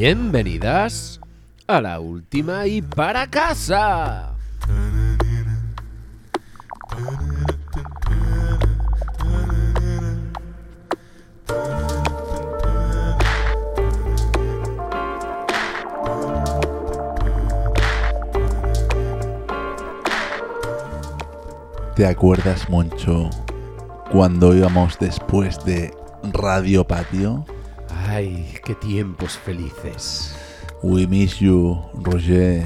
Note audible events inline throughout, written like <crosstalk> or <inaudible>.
Bienvenidas a la última y para casa. ¿Te acuerdas, Moncho, cuando íbamos después de Radio Patio? Ay, qué tiempos felices. We miss you, Roger.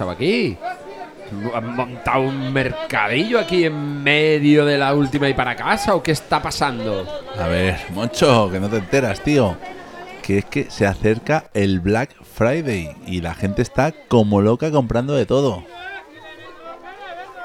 Pasado aquí? ¿Han montado un mercadillo aquí en medio de la última y para casa o qué está pasando? A ver, Moncho, que no te enteras, tío. Que es que se acerca el Black Friday y la gente está como loca comprando de todo.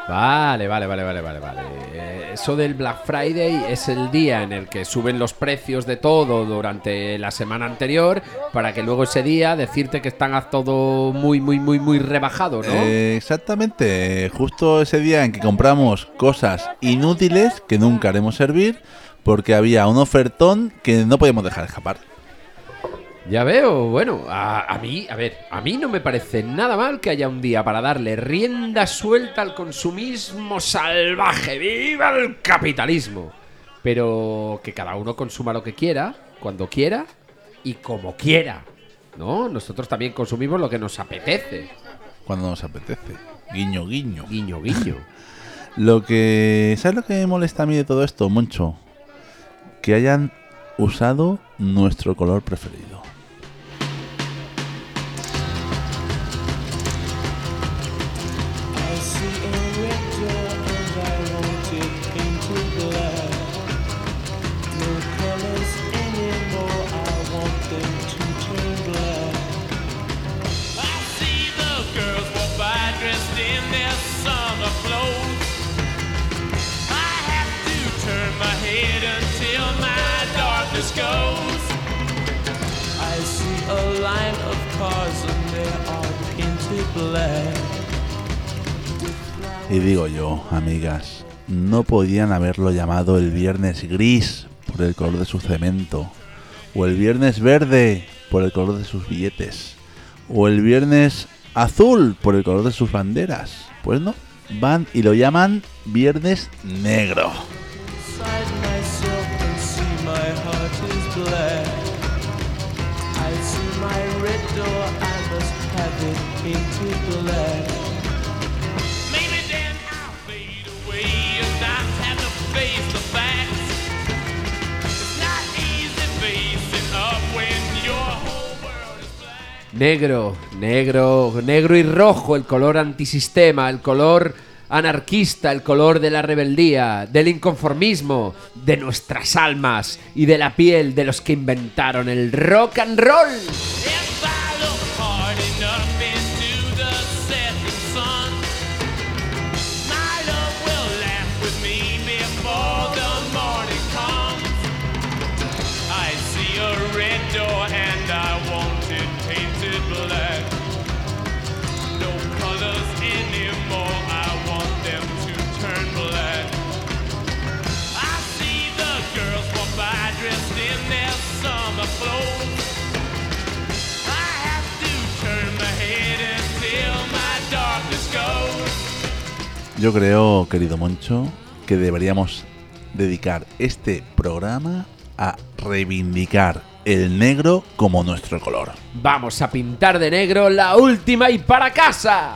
Vale, vale, vale, vale, vale, vale. Eh, Eso del Black Friday es el día en el que suben los precios de todo durante la semana anterior para que luego ese día decirte que están a todo muy, muy, muy, muy rebajado, ¿no? Eh, exactamente, justo ese día en que compramos cosas inútiles que nunca haremos servir porque había un ofertón que no podíamos dejar escapar. Ya veo, bueno, a, a mí, a ver, a mí no me parece nada mal que haya un día para darle rienda suelta al consumismo salvaje. ¡Viva el capitalismo! Pero que cada uno consuma lo que quiera, cuando quiera y como quiera. ¿No? Nosotros también consumimos lo que nos apetece. Cuando nos apetece. Guiño, guiño. Guiño, guiño. <laughs> Lo que. ¿Sabes lo que me molesta a mí de todo esto, Moncho? Que hayan usado nuestro color preferido. Y digo yo, amigas, no podían haberlo llamado el viernes gris por el color de su cemento, o el viernes verde por el color de sus billetes, o el viernes azul por el color de sus banderas. Pues no, van y lo llaman viernes negro. Negro, negro, negro y rojo, el color antisistema, el color anarquista, el color de la rebeldía, del inconformismo, de nuestras almas y de la piel de los que inventaron el rock and roll. And I want it black. No colors anymore, I want them to turn black. I see the girls by dressed in their summer. I have to turn my head until my darkness goes. Yo creo, querido Moncho, que deberíamos dedicar este programa a reivindicar el negro como nuestro color. Vamos a pintar de negro la última y para casa.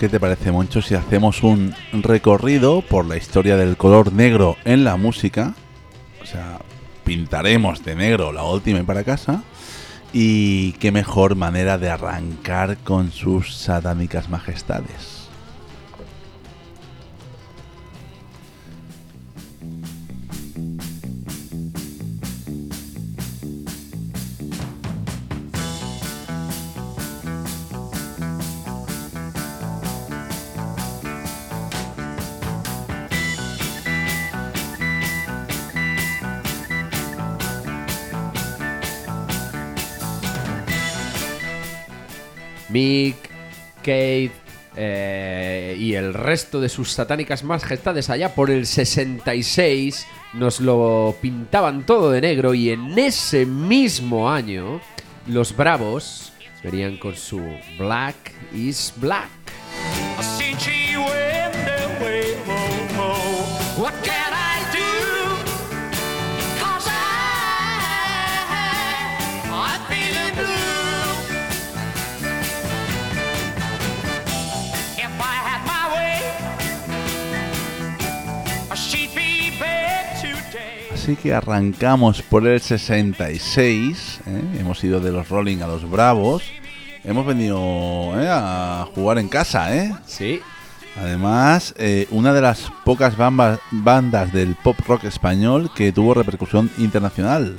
¿Qué te parece, Moncho, si hacemos un recorrido por la historia del color negro en la música? O sea, pintaremos de negro la última y para casa. Y qué mejor manera de arrancar con sus satánicas majestades. Mick, Kate eh, y el resto de sus satánicas majestades allá por el 66 nos lo pintaban todo de negro y en ese mismo año los Bravos venían con su Black is Black. Así que arrancamos por el 66. ¿eh? Hemos ido de los Rolling a los Bravos. Hemos venido ¿eh? a jugar en casa, ¿eh? Sí, Además, eh, una de las pocas bandas del pop rock español que tuvo repercusión internacional.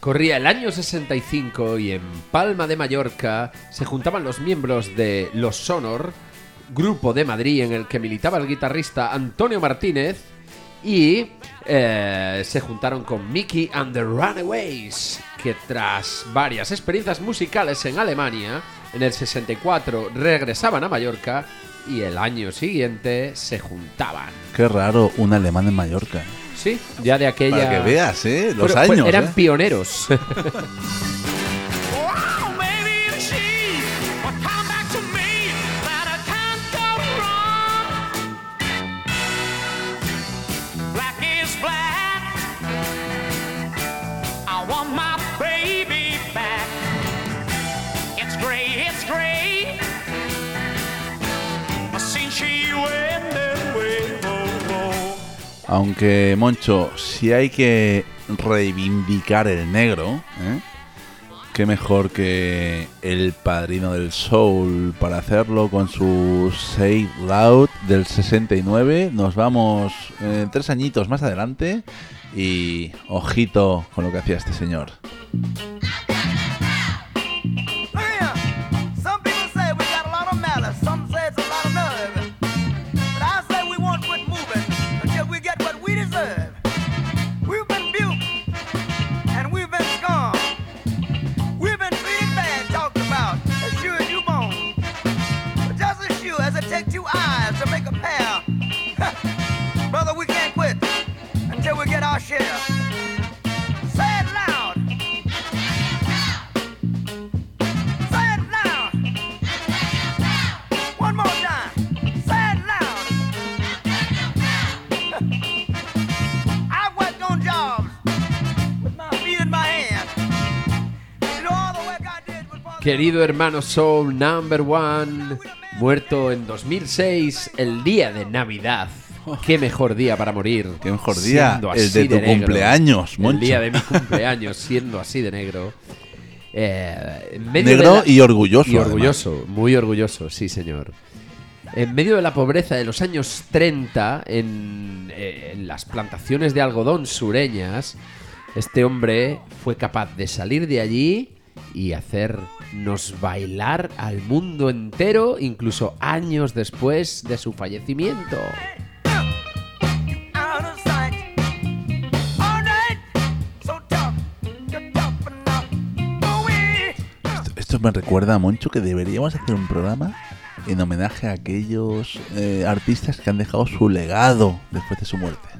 Corría el año 65 y en Palma de Mallorca se juntaban los miembros de Los Sonor, grupo de Madrid en el que militaba el guitarrista Antonio Martínez, y eh, se juntaron con Mickey and the Runaways, que tras varias experiencias musicales en Alemania, en el 64 regresaban a Mallorca y el año siguiente se juntaban. Qué raro, un alemán en Mallorca. Sí, ya de aquella... Para que veas, ¿eh? Los fue- años. eran ¿eh? pioneros. <laughs> Aunque, Moncho, si hay que reivindicar el negro, ¿eh? qué mejor que el padrino del soul para hacerlo con su Say Loud del 69. Nos vamos eh, tres añitos más adelante y ojito con lo que hacía este señor. Querido hermano Soul Number One, muerto en 2006, el día de Navidad. Qué mejor día para morir. Qué mejor día, el de tu negro. cumpleaños, El Moncho. día de mi cumpleaños, <laughs> siendo así de negro. Eh, en medio Negro de la- y orgulloso. Y además. orgulloso, muy orgulloso, sí, señor. En medio de la pobreza de los años 30, en, eh, en las plantaciones de algodón sureñas, este hombre fue capaz de salir de allí y hacernos bailar al mundo entero, incluso años después de su fallecimiento. esto me recuerda, Moncho, que deberíamos hacer un programa en homenaje a aquellos eh, artistas que han dejado su legado después de su muerte.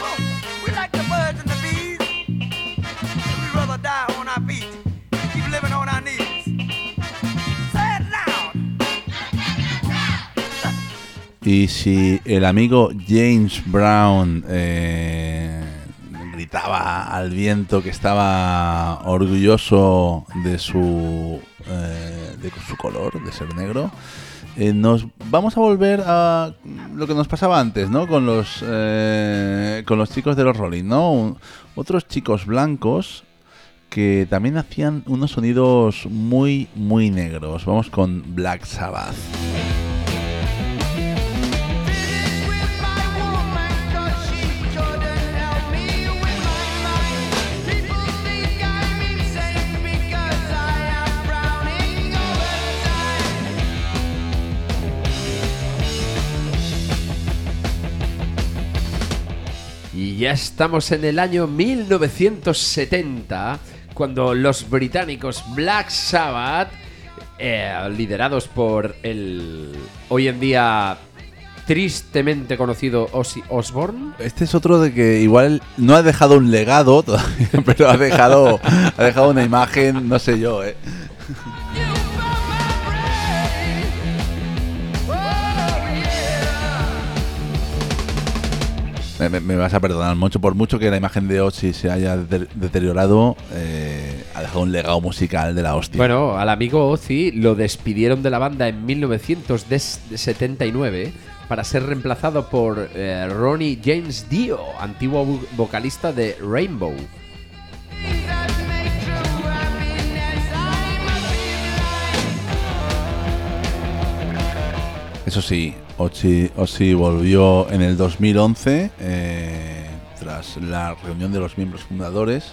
Y si el amigo James Brown eh, gritaba al viento que estaba orgulloso de su, eh, de su color, de ser negro, eh, nos vamos a volver a lo que nos pasaba antes, ¿no? Con los, eh, con los chicos de los Rolling, ¿no? Otros chicos blancos que también hacían unos sonidos muy, muy negros. Vamos con Black Sabbath. Ya estamos en el año 1970, cuando los británicos Black Sabbath, eh, liderados por el hoy en día tristemente conocido Ozzy Osbourne, Este es otro de que igual no ha dejado un legado todavía, <laughs> pero ha dejado, ha dejado una imagen, no sé yo, ¿eh? Me, vas a perdonar mucho, por mucho que la imagen de Ozzy se haya de- deteriorado, eh, ha dejado un legado musical de la hostia. Bueno, al amigo Ozzy lo despidieron de la banda en 1979 para ser reemplazado por eh, Ronnie James Dio, antiguo vo- vocalista de Rainbow. Eso sí, Ozzy, Ozzy volvió en el 2011 eh, tras la reunión de los miembros fundadores.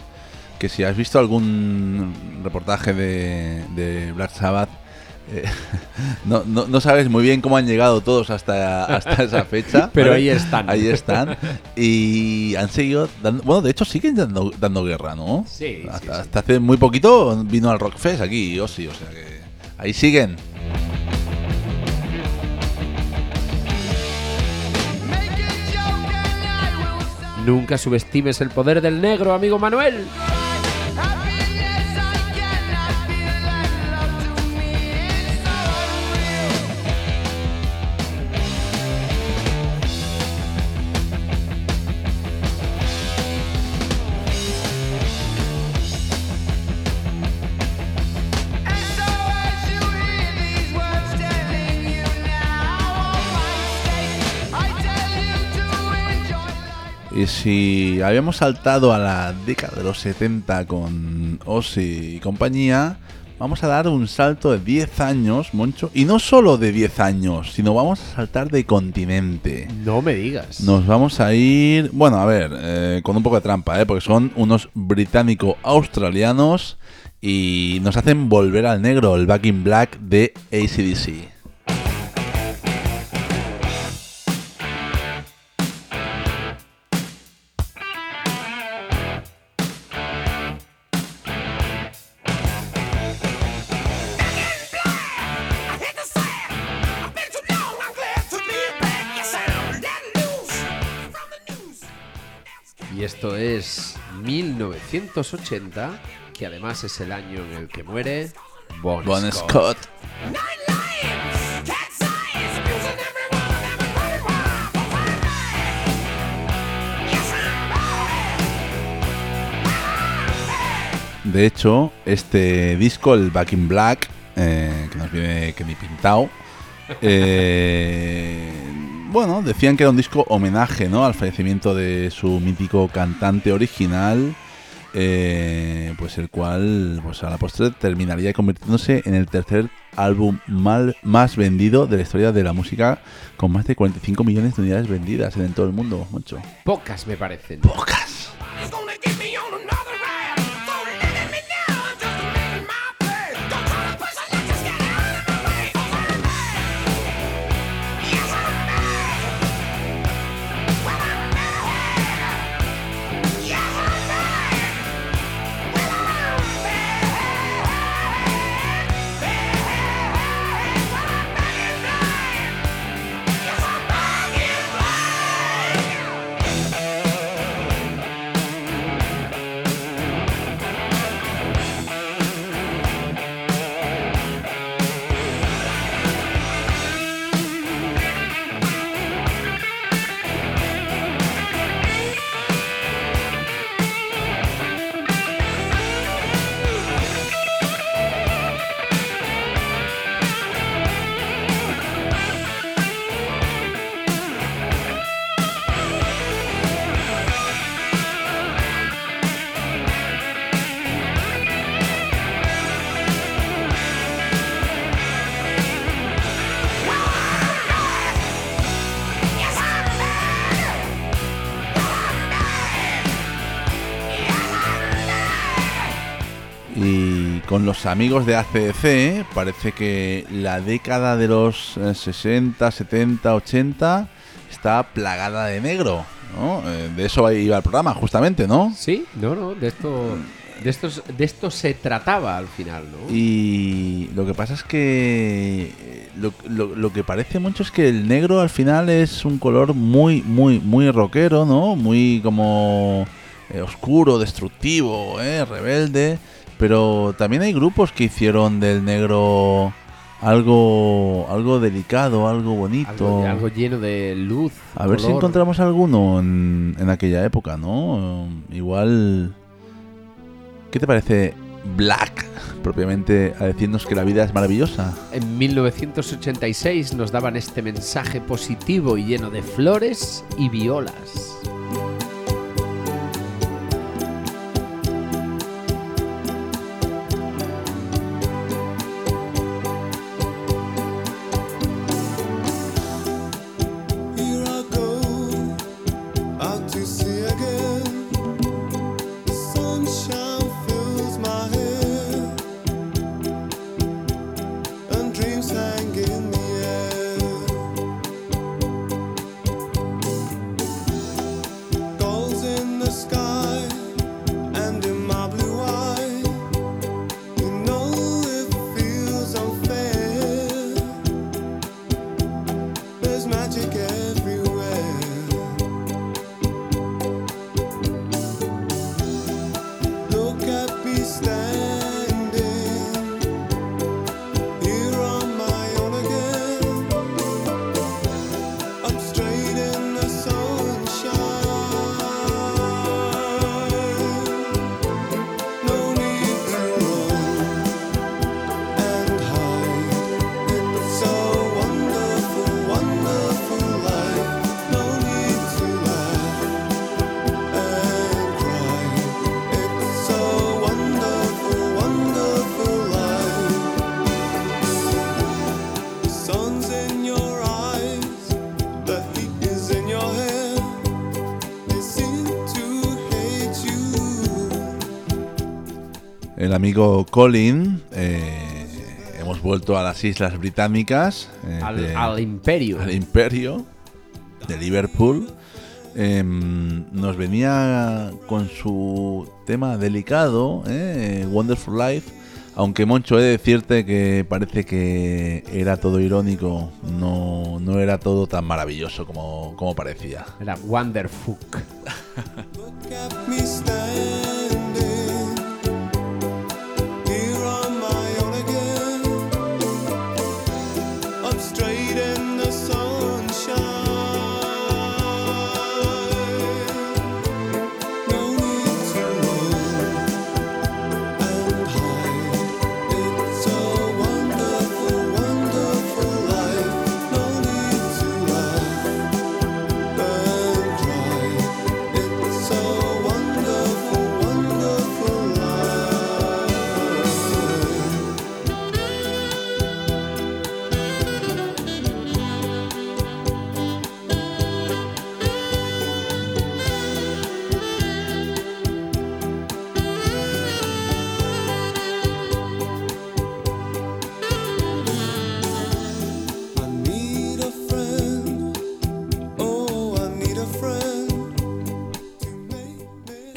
Que si has visto algún reportaje de, de Black Sabbath, eh, <laughs> no, no- no sabes muy bien cómo han llegado todos hasta, hasta esa fecha. <laughs> Pero ahí están. Ahí están. Y han seguido dando. Bueno, de hecho, siguen dando, dando guerra, ¿no? Sí, sí, hasta, sí. hasta hace muy poquito vino al Rockfest aquí, Ozzy, o sea que. Ahí siguen. Nunca subestimes el poder del negro, amigo Manuel. Si habíamos saltado a la década de los 70 con Ozzy y compañía, vamos a dar un salto de 10 años, Moncho. Y no solo de 10 años, sino vamos a saltar de continente. No me digas. Nos vamos a ir, bueno, a ver, eh, con un poco de trampa, ¿eh? porque son unos británico-australianos y nos hacen volver al negro, el Back in Black de ACDC. 1980, que además es el año en el que muere Bon, Bon Scott. De hecho, este disco, el Back in Black, eh, que nos viene que ni pintado, eh, bueno, decían que era un disco homenaje ¿no? al fallecimiento de su mítico cantante original, eh, pues el cual pues a la postre terminaría convirtiéndose en el tercer álbum mal- más vendido de la historia de la música, con más de 45 millones de unidades vendidas en todo el mundo, mucho. Pocas me parecen. Pocas. Los amigos de ACDC parece que la década de los eh, 60, 70, 80 está plagada de negro, ¿no? Eh, de eso iba el programa, justamente, ¿no? Sí, no, no, de esto, de estos, de esto se trataba al final, ¿no? Y lo que pasa es que eh, lo, lo- lo que parece mucho es que el negro al final es un color muy, muy, muy rockero, ¿no? Muy como eh, oscuro, destructivo, ¿eh? rebelde. Pero también hay grupos que hicieron del negro algo, algo delicado, algo bonito. Algo, algo lleno de luz. A ver si encontramos alguno en, en aquella época, ¿no? Igual... ¿Qué te parece Black? <laughs> Propiamente a decirnos que la vida es maravillosa. En 1986 nos daban este mensaje positivo y lleno de flores y violas. El amigo Colin, eh, hemos vuelto a las Islas Británicas, eh, Al, de- al imperio. al imperio de Liverpool. Em, nos venía con su tema delicado, eh, Wonderful Life. Aunque Moncho, he de decirte que parece que era todo irónico, no, no era todo tan maravilloso como, como parecía. Era Wonderfuck.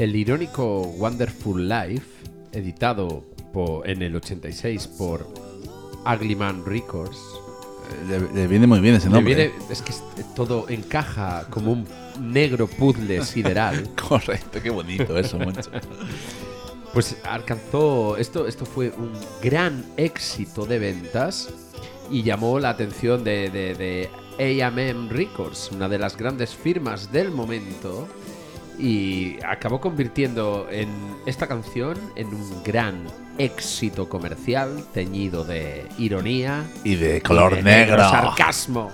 El irónico Wonderful Life, editado en el 86 por Uglyman Records. Le, le viene muy bien ese nombre. viene- es que es- todo encaja como un negro puzzle <laughs> sideral. Correcto, qué bonito eso, Moncho. Pues alcanzó, esto, esto fue un gran éxito de ventas y llamó la atención de, de, de A&M Records, una de las grandes firmas del momento, y acabó convirtiendo en esta canción en un gran éxito comercial teñido de ironía Y de y color de negro. sarcasmo.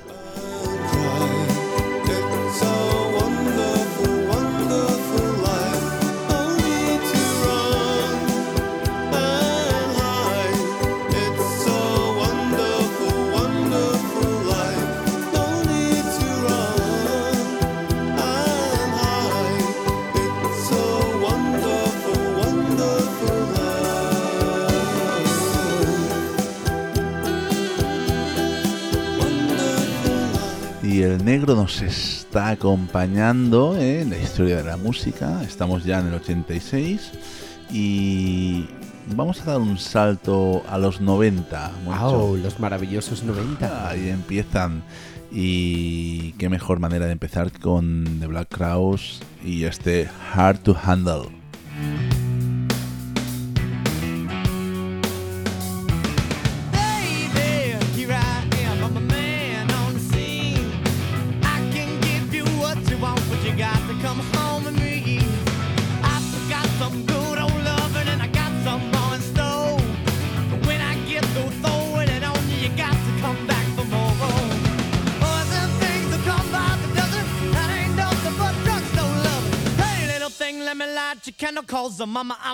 Negro nos está acompañando ¿eh? en la historia de la música. Estamos ya en el 86 y vamos a dar un salto a los 90. Moncho. ¡Wow! Los maravillosos 90. Ahí empiezan. Y qué mejor manera de empezar con The Black Crowes y este Hard to Handle.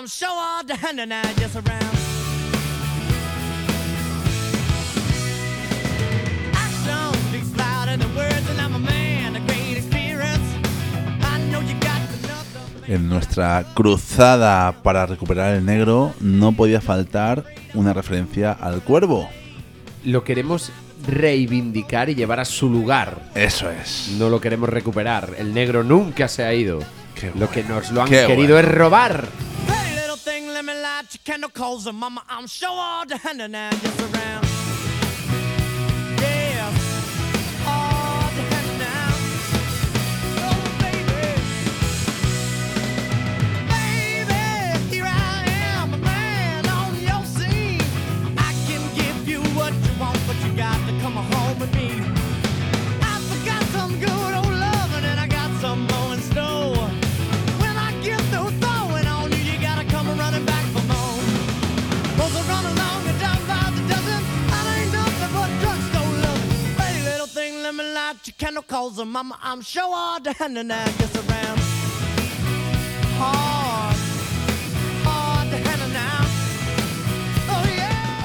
I'm sure all the hand and I just around. Action speaks louder than words, and I'm a man of great experience. I know you got another. En nuestra cruzada para recuperar el negro no podía faltar una referencia al cuervo. Lo queremos reivindicar y llevar a su lugar. Eso es. No lo queremos recuperar. El negro nunca se ha ido. Qué Lo que nos lo han qué querido bueno. es robar. Light your candle, cause the mama, I'm sure all the hand and I just around. Yeah, all the hand cause the mama, I'm sure all the gets around. Oh.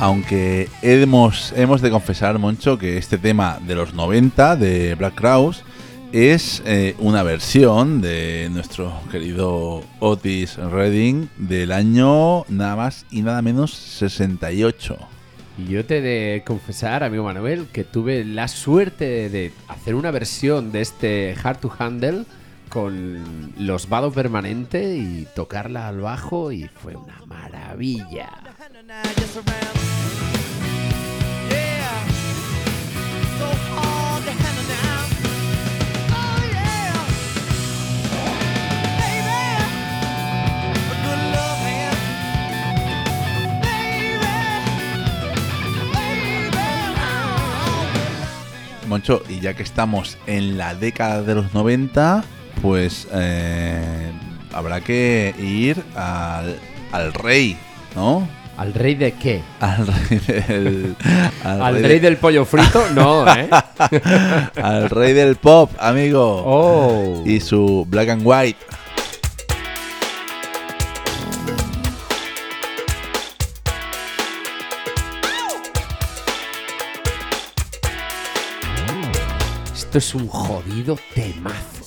Aunque hemos, hemos de confesar, Moncho, que este tema de los 90 de Black Crowes es eh, una versión de nuestro querido Otis Redding del año nada más y nada menos 68. Y yo te de confesar, amigo Manuel, que tuve la suerte de, hacer una versión de este Hard to Handle con los vado permanente y tocarla al bajo y fue una maravilla. Moncho, y ya que estamos en la década de los 90, pues eh, habrá que ir al, al rey, ¿no? ¿Al rey de qué? <laughs> Al rey del, al ¿Al rey rey de- del pollo frito? No, ¿eh? <laughs> al rey del pop, amigo. Oh. Y su black and white. Esto es un jodido temazo.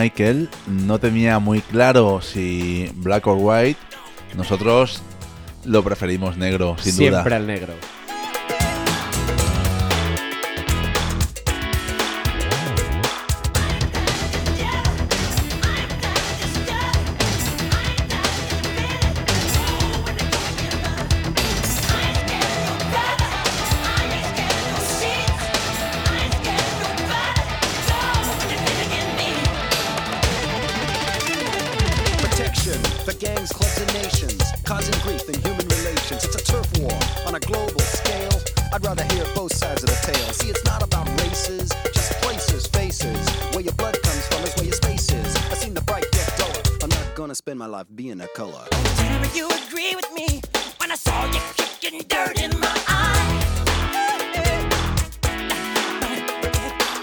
Michael no tenía muy claro si black or white. Nosotros lo preferimos negro, sin Siempre duda. al negro. My life being a color. Tell me you agree with me when I saw you kicking dirt in my eye. If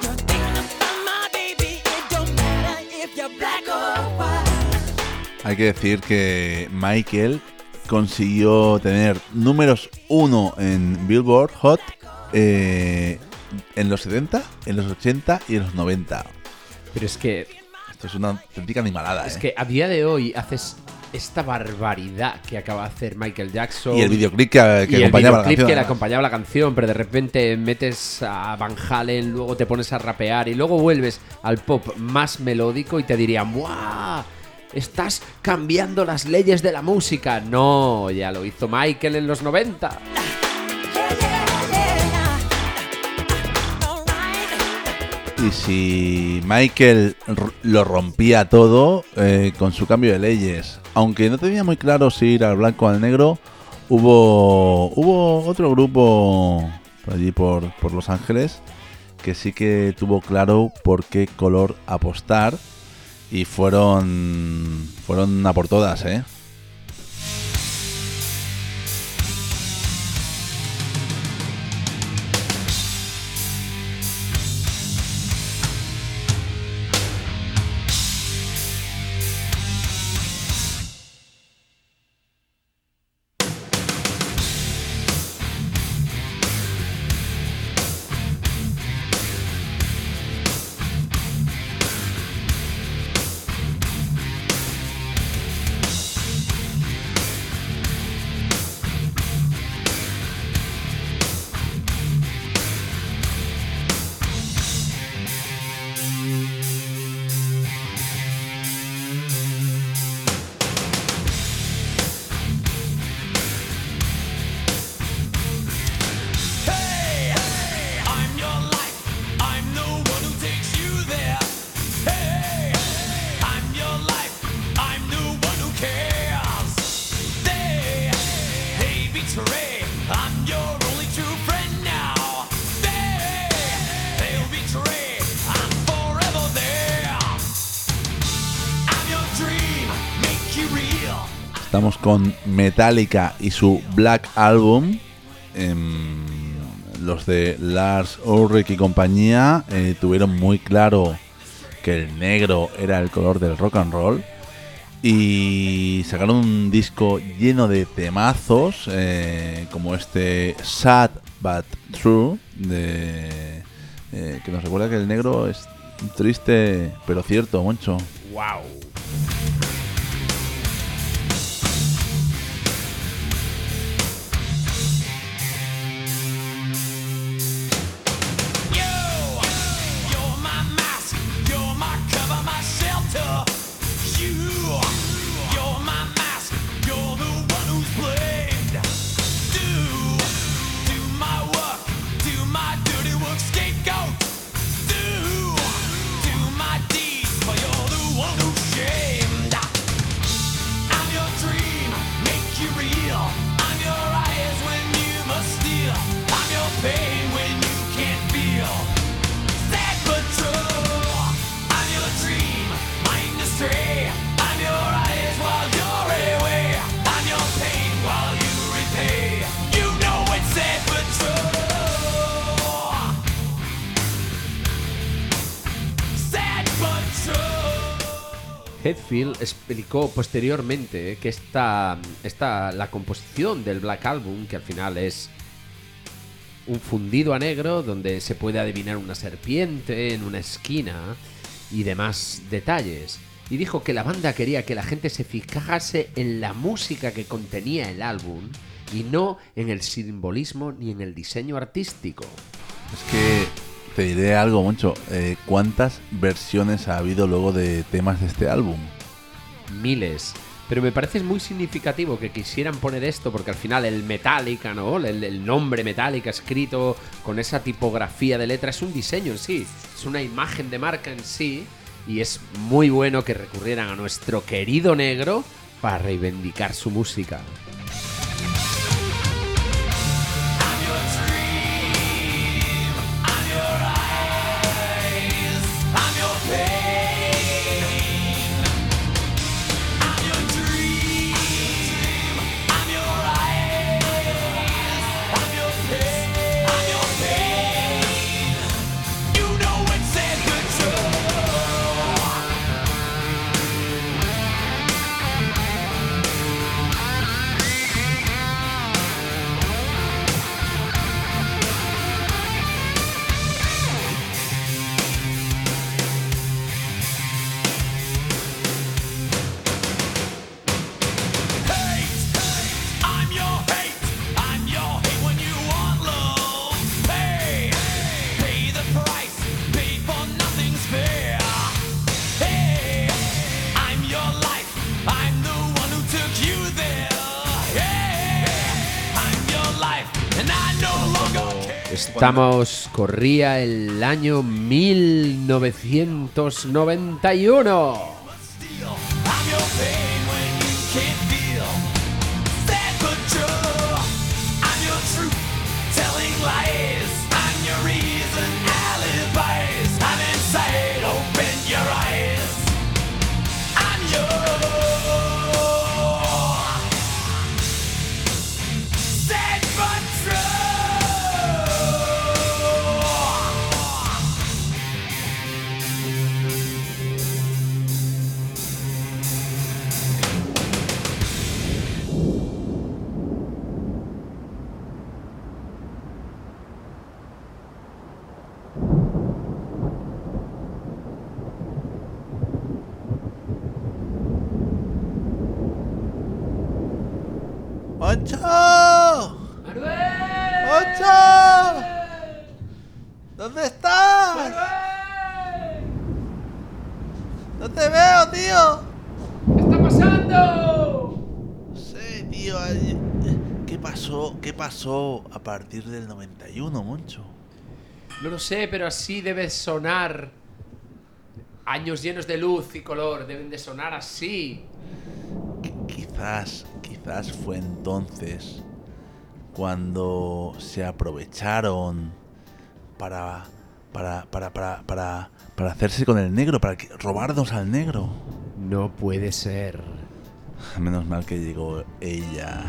you're thinking about my baby, it don't matter if you're black or white. Hay que decir que Michael consiguió tener números 1 en Billboard Hot eh, en los 70, en los 80 y en los 90. Pero es que, Esto es una auténtica animalada, es ¿eh? que a día de hoy haces esta barbaridad que acaba de hacer Michael Jackson. Y el videoclip que, que y el acompañaba la videoclip canción. que le acompañaba la canción, pero de repente metes a Van Halen, luego te pones a rapear y luego vuelves al pop más melódico y te dirían, ¡Buah! Estás cambiando las leyes de la música. No, ya lo hizo Michael en los 90. Y si Michael lo rompía todo eh, con su cambio de leyes, aunque no tenía muy claro si ir al blanco o al negro, hubo, hubo otro grupo por allí por, por Los Ángeles que sí que tuvo claro por qué color apostar y fueron, fueron a por todas, ¿eh? Con Metallica y su Black Album. Em, los de Lars Ulrich y compañía eh, tuvieron muy claro que el negro era el color del rock and roll. Y sacaron un disco lleno de temazos, eh, como este Sad But True, eh, que nos recuerda que el negro es triste pero cierto, Moncho. ¡Wow! Explicó posteriormente que esta, esta, la composición del Black Album, que al final es un fundido a negro donde se puede adivinar una serpiente en una esquina y demás detalles. Y dijo que la banda quería que la gente se fijase en la música que contenía el álbum y no en el simbolismo ni en el diseño artístico. Es que te diré algo, Moncho. eh, ¿Cuántas versiones ha habido luego de temas de este álbum? Miles. Pero me parece muy significativo que quisieran poner esto porque al final el Metallica, ¿no? El, nombre Metallica escrito con esa tipografía de letra es un diseño en sí, es una imagen de marca en sí y es muy bueno que recurrieran a nuestro querido negro para reivindicar su música. Estamos, corría el año 1991. No lo sé, pero así debe sonar. Años llenos de luz y color deben de sonar así. Quizás, quizás fue entonces cuando se aprovecharon para, para, para, para, para, para hacerse con el negro, para que, robarnos al negro. No puede ser. Menos mal que llegó ella.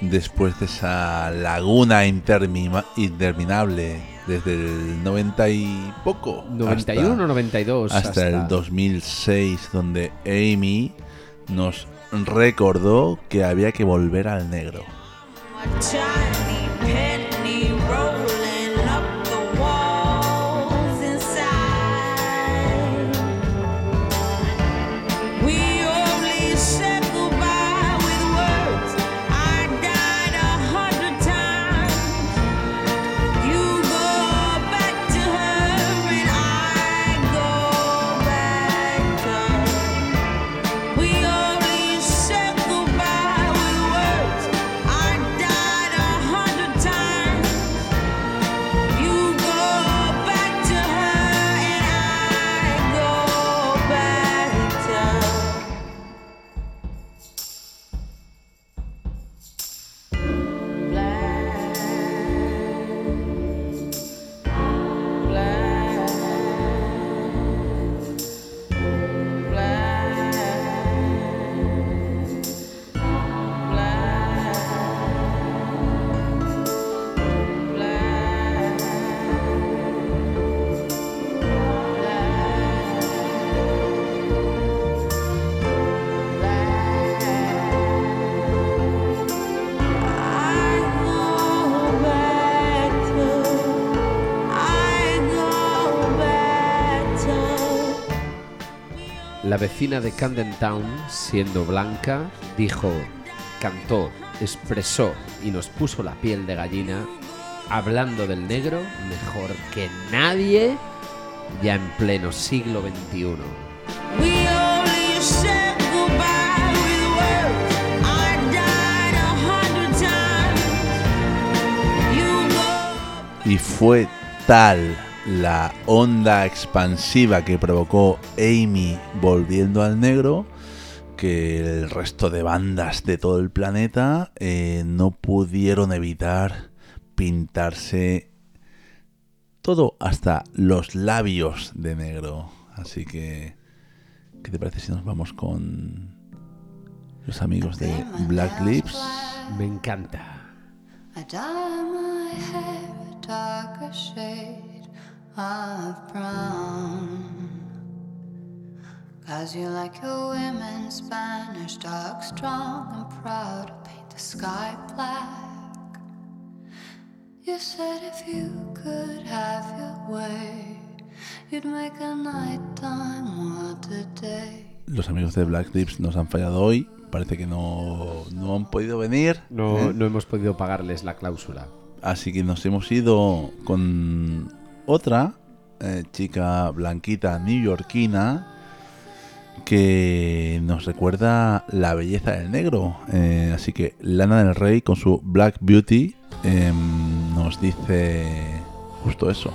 después de esa laguna interminable desde el 90 y poco. 91 hasta, 92. Hasta el 2006, donde Amy nos recordó que había que volver al negro. vecina de Camden Town, siendo blanca, dijo, cantó, expresó y nos puso la piel de gallina, hablando del negro mejor que nadie ya en pleno siglo XXI. Y fue tal la onda expansiva que provocó Amy volviendo al negro que el resto de bandas de todo el planeta eh, no pudieron evitar pintarse todo hasta los labios de negro. Así que, ¿qué te parece si nos vamos con los amigos de Black Lips? Me encanta. I dye my hair a darker shade of brown. Cause you like your women Spanish, dark, strong, and proud to paint the sky black. You said if you could have your way, you'd make a nighttime what a day. Los amigos de Black Lips nos han fallado hoy. Parece que no, no han podido venir. No, ¿eh? no hemos podido pagarles la cláusula. Así que nos hemos ido con otra eh, chica blanquita neoyorquina que nos recuerda la belleza del negro. Eh, así que Lana del Rey con su Black Beauty em, nos dice justo eso.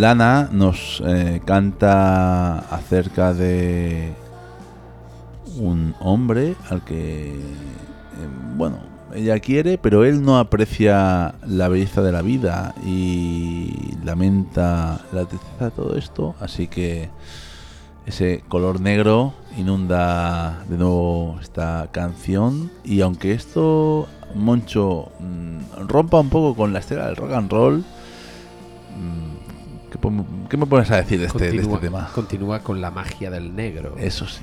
Lana nos eh, canta acerca de un hombre al que, eh, bueno, ella quiere, pero él no aprecia la belleza de la vida y lamenta la tristeza de todo esto, así que ese color negro inunda de nuevo esta canción. Y aunque esto, Moncho, mm, rompa un poco con la estela del rock and roll, ¿qué, me pones a decir de este, de este tema? continúa con la magia del negro. Eso sí.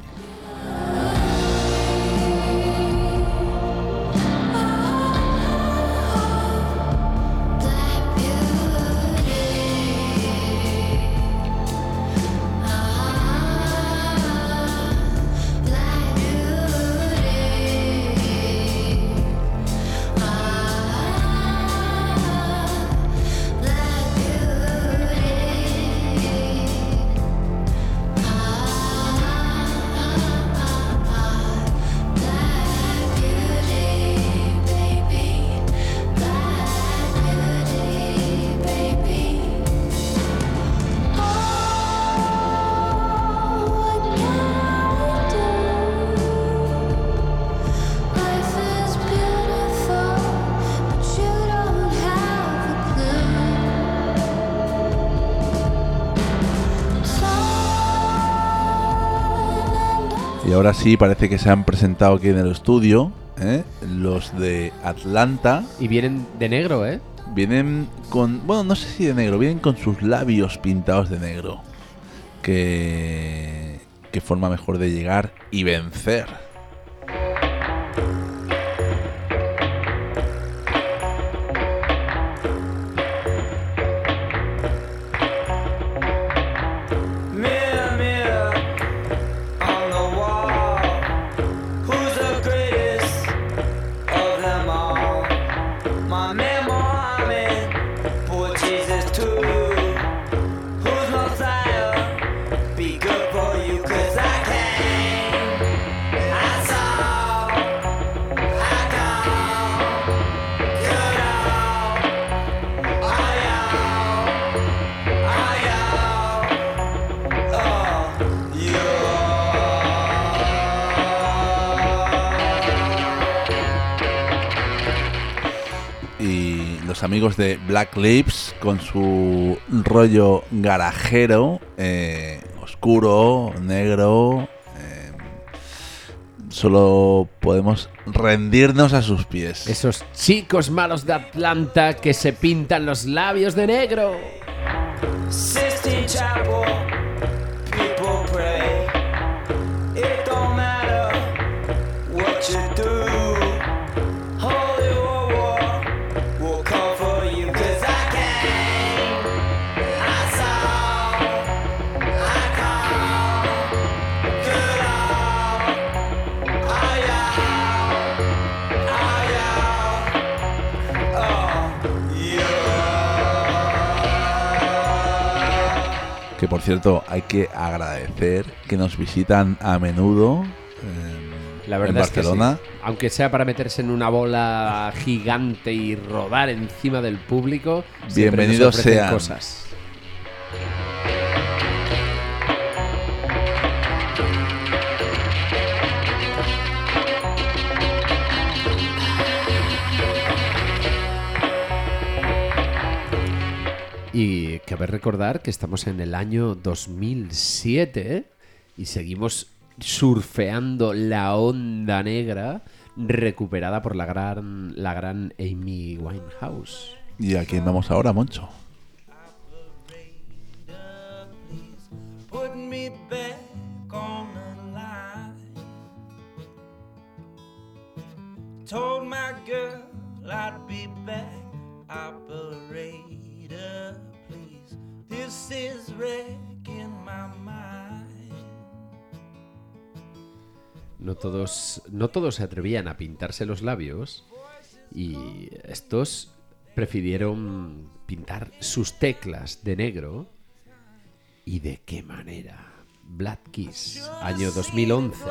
Ahora sí, parece que se han presentado aquí en el estudio ¿eh? los de Atlanta. Y vienen de negro, ¿eh? Vienen con, bueno, no sé si de negro, vienen con sus labios pintados de negro. Que, qué forma mejor de llegar y vencer. Los amigos de Black Lips con su rollo garajero, eh, oscuro, negro. eh, solo podemos rendirnos a sus pies. Esos chicos malos de Atlanta que se pintan los labios de negro. Por cierto, hay que agradecer que nos visitan a menudo en, La verdad en es que Barcelona. sí. Aunque sea para meterse en una bola gigante y rodar encima del público, Bienvenidos sean. cosas. Y cabe recordar que estamos en el año 2007 ¿eh? y seguimos surfeando la onda negra recuperada por la gran, la gran Amy Winehouse. ¿Y a quién vamos ahora, Moncho? Told my girl I'd be back. Operator. This is wrecking my mind. No todos, no todos se atrevían a pintarse los labios y estos prefirieron pintar sus teclas de negro. ¿Y de qué manera? Black Kiss, año 2011.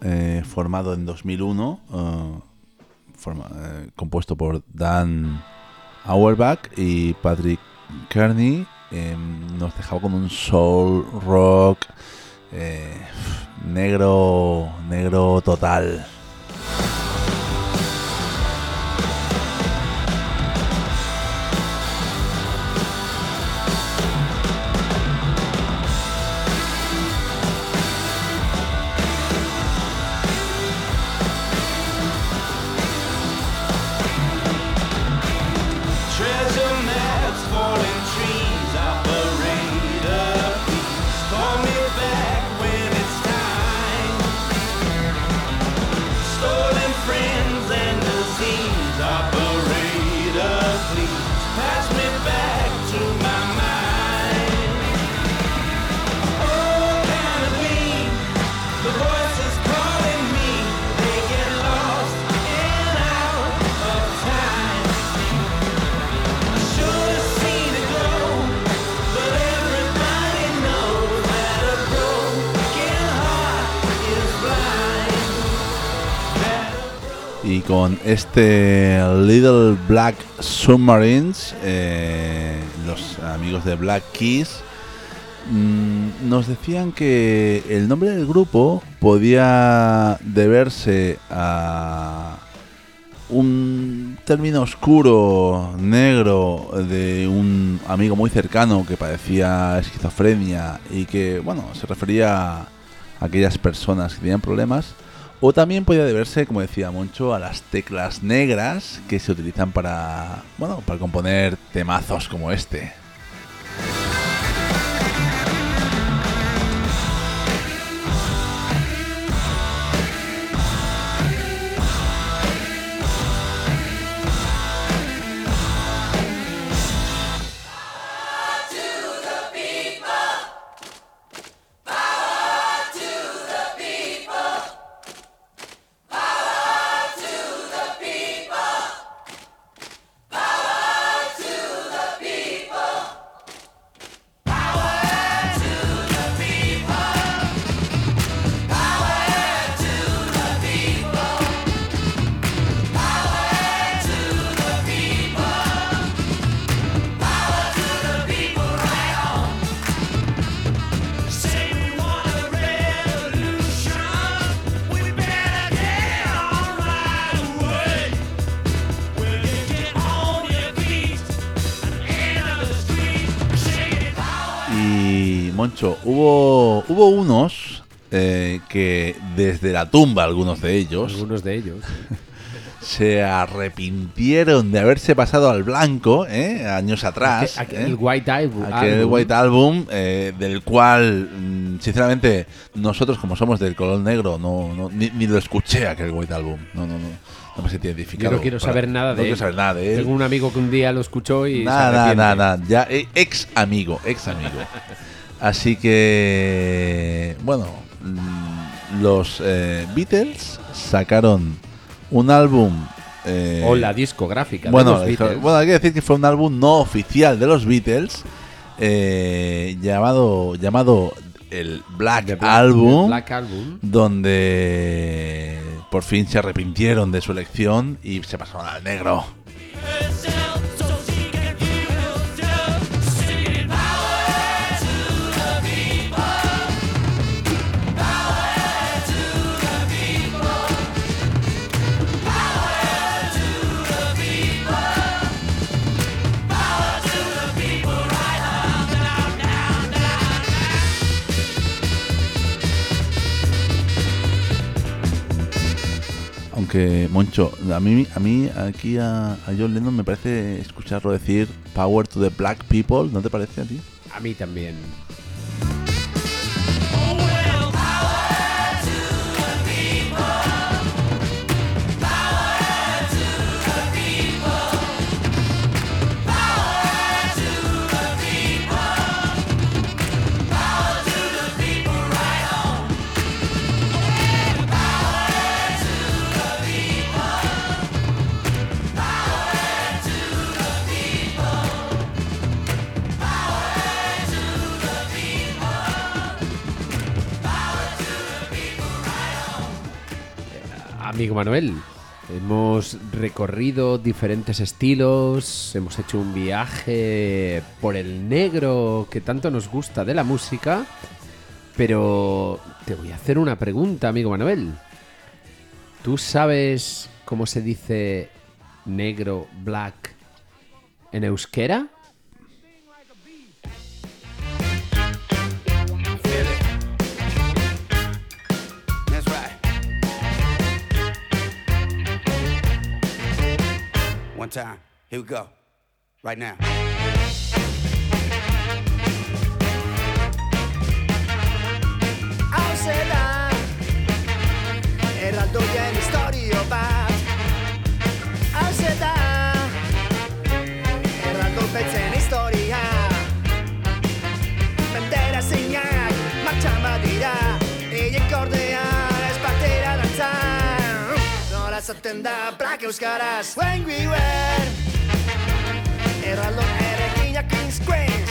Eh, formado en 2001, eh, eh, compuesto por Dan Auerbach y Patrick Kearney, eh, nos dejaba con un soul rock negro, negro total. Con este Little Black Submarines, eh, los amigos de Black Keys mm, nos decían que el nombre del grupo podía deberse a un término oscuro, negro, de un amigo muy cercano que padecía esquizofrenia y que, bueno, se refería a aquellas personas que tenían problemas. O también podía deberse, como decía Moncho, a las teclas negras que se utilizan para, bueno, para componer temazos como este. Hubo, hubo unos eh, que desde la tumba, algunos de ellos, Algunos de ellos. <laughs> se arrepintieron de haberse pasado al blanco eh, años atrás. Aquel- eh. White Album. Aquel White Album, eh, del cual, mm, sinceramente, nosotros como somos del color negro, no, no- ni, ni lo escuché aquel White Album. No, no, no. No me sentí identificado. Yo no quiero para- saber nada de No quiero él. saber nada de él. Tengo un amigo que un día lo escuchó y. se Nada, nada, arrepiente. nada, nada. Ya, eh, ex amigo, ex amigo. <laughs> Así que, bueno, los eh, Beatles sacaron un álbum. eh, O la discográfica. de bueno, los Beatles. bueno, hay que decir que fue un álbum no oficial de los Beatles eh, llamado llamado el Black, The Black- Album, The Black Album. donde por fin se arrepintieron de su elección y se pasaron al negro. Aunque, Moncho, a mí, a mí aquí a, a John Lennon me parece escucharlo decir Power to the Black People, ¿no te parece a ti? A mí también. Manuel, hemos recorrido diferentes estilos, hemos hecho un viaje por el negro que tanto nos gusta de la música, pero te voy a hacer una pregunta, amigo Manuel. ¿Tú sabes cómo se dice negro, black en euskera? One time. Here we go. Right now. How said I? Heraldo ya en historia va. How said izaten da prak euskaraz. When we were Erralo ere ginak inskuenz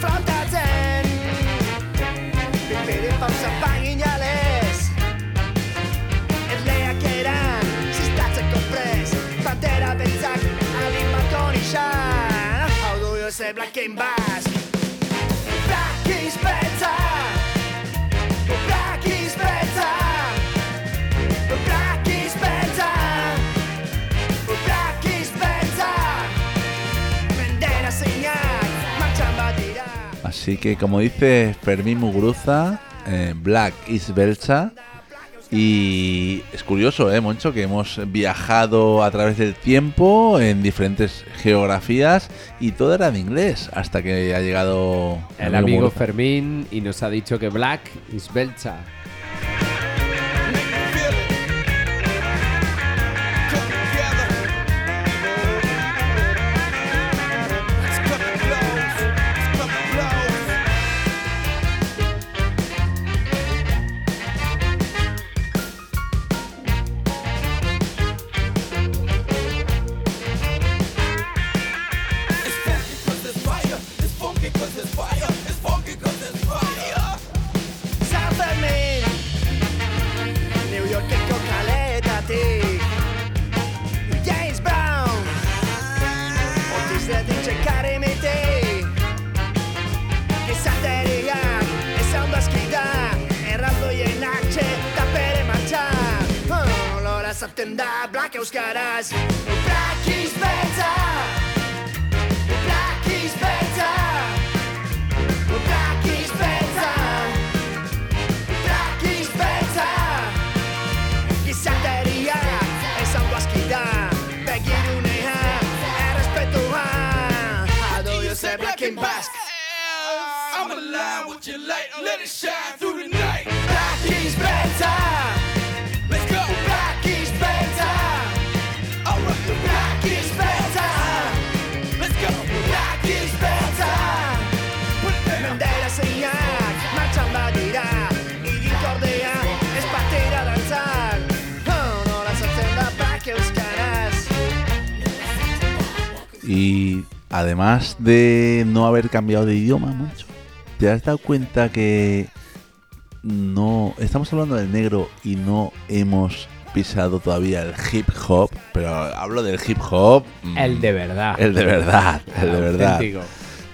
Frontatzen. Bepere pausa bangin jalez Erleak eran Zistatzeko prez. Pantera bentzak Alimakon isan Hau duio ze blakein bat Así que como dice Fermín Muguruza, eh, Black is Belcha. Y es curioso, ¿eh, Moncho? Que hemos viajado a través del tiempo en diferentes geografías y todo era en inglés hasta que ha llegado El amigo. Fermín y nos ha dicho que Black is Belcha. Light, let it shine through the night. Black is better Let's go. Black is better Alright, Black is better let's go. Black is better Put it down. Mendera zeinak martxan badira Igikordea ez batera dantzan Oh, da Black Euskaraz Y además de no haber cambiado de idioma mucho, ¿te has dado cuenta que no estamos hablando del negro y no hemos pisado todavía el hip hop? Pero hablo del hip hop. mm, El de verdad. El de verdad, el de verdad.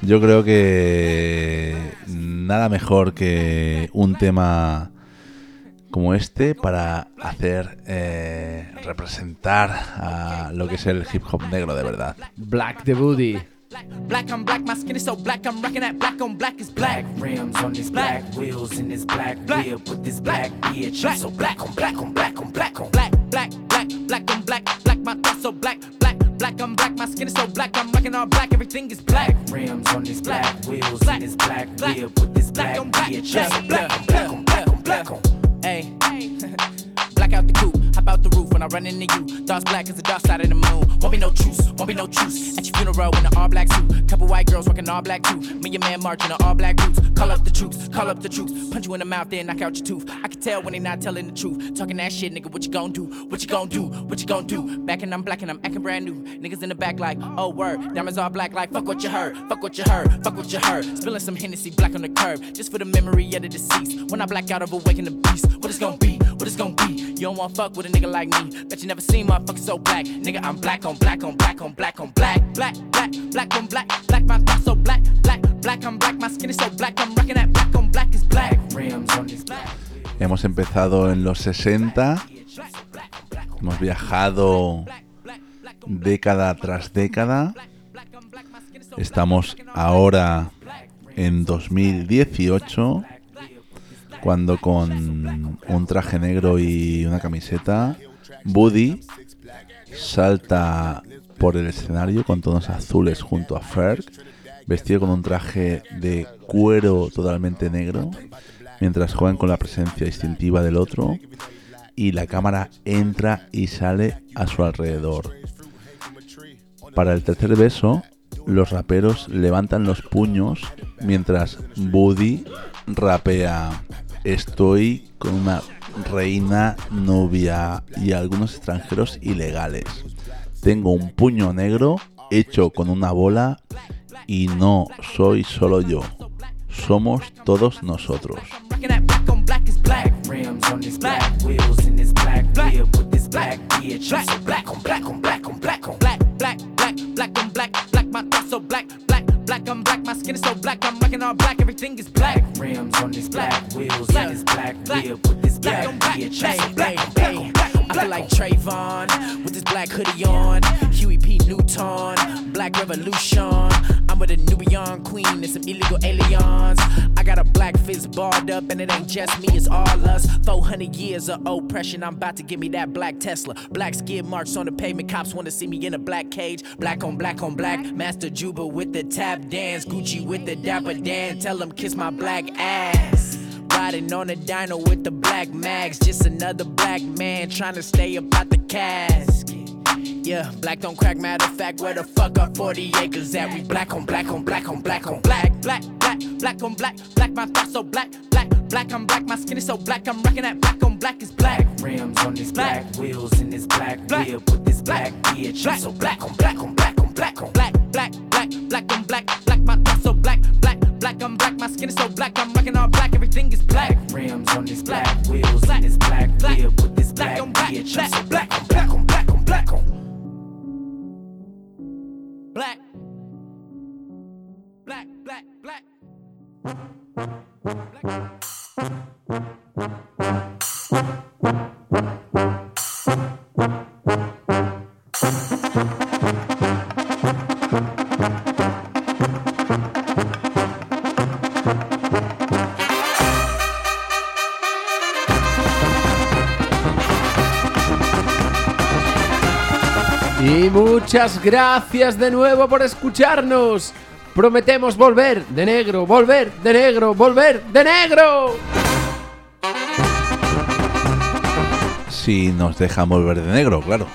Yo creo que nada mejor que un tema como este para hacer eh, representar a lo que es el hip hop negro de verdad. Black the Booty. Black on black, my skin is so black, I'm rocking that black on black is black. Black rims on these black wheels and this black Black. whip with this black bitch. Black. I'm so black on black on black on black on Black, black, black, black on black, black, my thoughts so black, black, black on black, my skin is so black, I'm rocking all black, everything is black. black rims on these black wheels Black. and this black Black. whip with this Black black on black. bitch. Black. I'm so black on black on black on black on. Hey, <laughs> black out the coop, hop out the roof when I run into you. Dark black as the dark side of the moon. Won't be no truce, won't be no truce. At your funeral in an all black suit, couple white girls rocking all black too. Me and man marching in all black boots. Call up the troops, call up the troops. Punch you in the mouth, then knock out your tooth. I can tell when they not telling the truth. Talking that shit, nigga, what you gon' do? What you gon' do? What you gon' do? Back and I'm black and I'm acting brand new. Niggas in the back like, oh word. Diamonds all black like, fuck what you heard. Fuck what you heard. Fuck what you heard. Spilling some Hennessy black on the curb, just for the memory of the deceased. When I black out of awaken the beast, what it's gon' be? What it's gon' be? You don't wanna fuck with never seen motherfuckers so black. Nigga, I'm black on black on black on black on black. Black, black, black on black. Black, my thoughts so black. Black, black, I'm black. My skin is so black. I'm rocking that black on black is black. Rims on these black Hemos empezado en los 60, hemos viajado década tras década, estamos ahora en 2018, cuando con un traje negro y una camiseta, Buddy salta por el escenario con tonos azules junto a Ferg, vestido con un traje de cuero totalmente negro, mientras juegan con la presencia distintiva del otro y la cámara entra y sale a su alrededor. Para el tercer beso, los raperos levantan los puños mientras Buddy rapea Estoy con una reina, novia y algunos extranjeros ilegales. Tengo un puño negro hecho con una bola y no soy solo yo. Somos todos nosotros. Rocking that black on black is black. rims on these black wheels and this black whip with this black bitch. I'm so black on black on black on black on. Black, black, black, black on black. Black, my thoughts so black. Black, black, I'm black. My skin is so black. I'm rocking all black. Everything is black. rims on these black wheels Black. and this black Black. whip with this Black black on black. bitch. Hey, I'm so black hey, on black hey. on black on I black feel like on. Trayvon with this black hoodie on. Huey P. Newton, Black Revolution. I'm with a Nubian queen and some illegal aliens. I got a black fist barred up, and it ain't just me, it's all us. 400 years of oppression, I'm about to give me that black Tesla. Black skid marks on the pavement, cops wanna see me in a black cage. Black on black on black, Master Juba with the tap dance, Gucci with the dapper Dan. Tell them kiss my black ass. Riding on a dino with the black mags, just another black man trying to stay up out the casket. Yeah, black don't crack. Matter of fact, where the fuck are 40 acres at? We black on black on black on black on black, black, black, black on black, black. My thoughts so black, black, black. I'm black. My skin is so black. I'm rocking that black on black is black. Rims on this Black. wheels in this black, Black. whip with this black, bitch. Black. I'm so black on black on black on black on black, black, black, black on black, black. My thoughts so black, black, black. I'm black. My skin is so black. I'm rocking all black. Everything is black. Rims on this Black. black, wheels Black. this black, Black. whip with this Black black, on black. bitch. Black. I'm so black on black on black on black on. Black. Black, black, black. Y muchas gracias de nuevo por escucharnos. Prometemos volver de negro, volver de negro, volver de negro. Si nos dejan volver de negro, claro.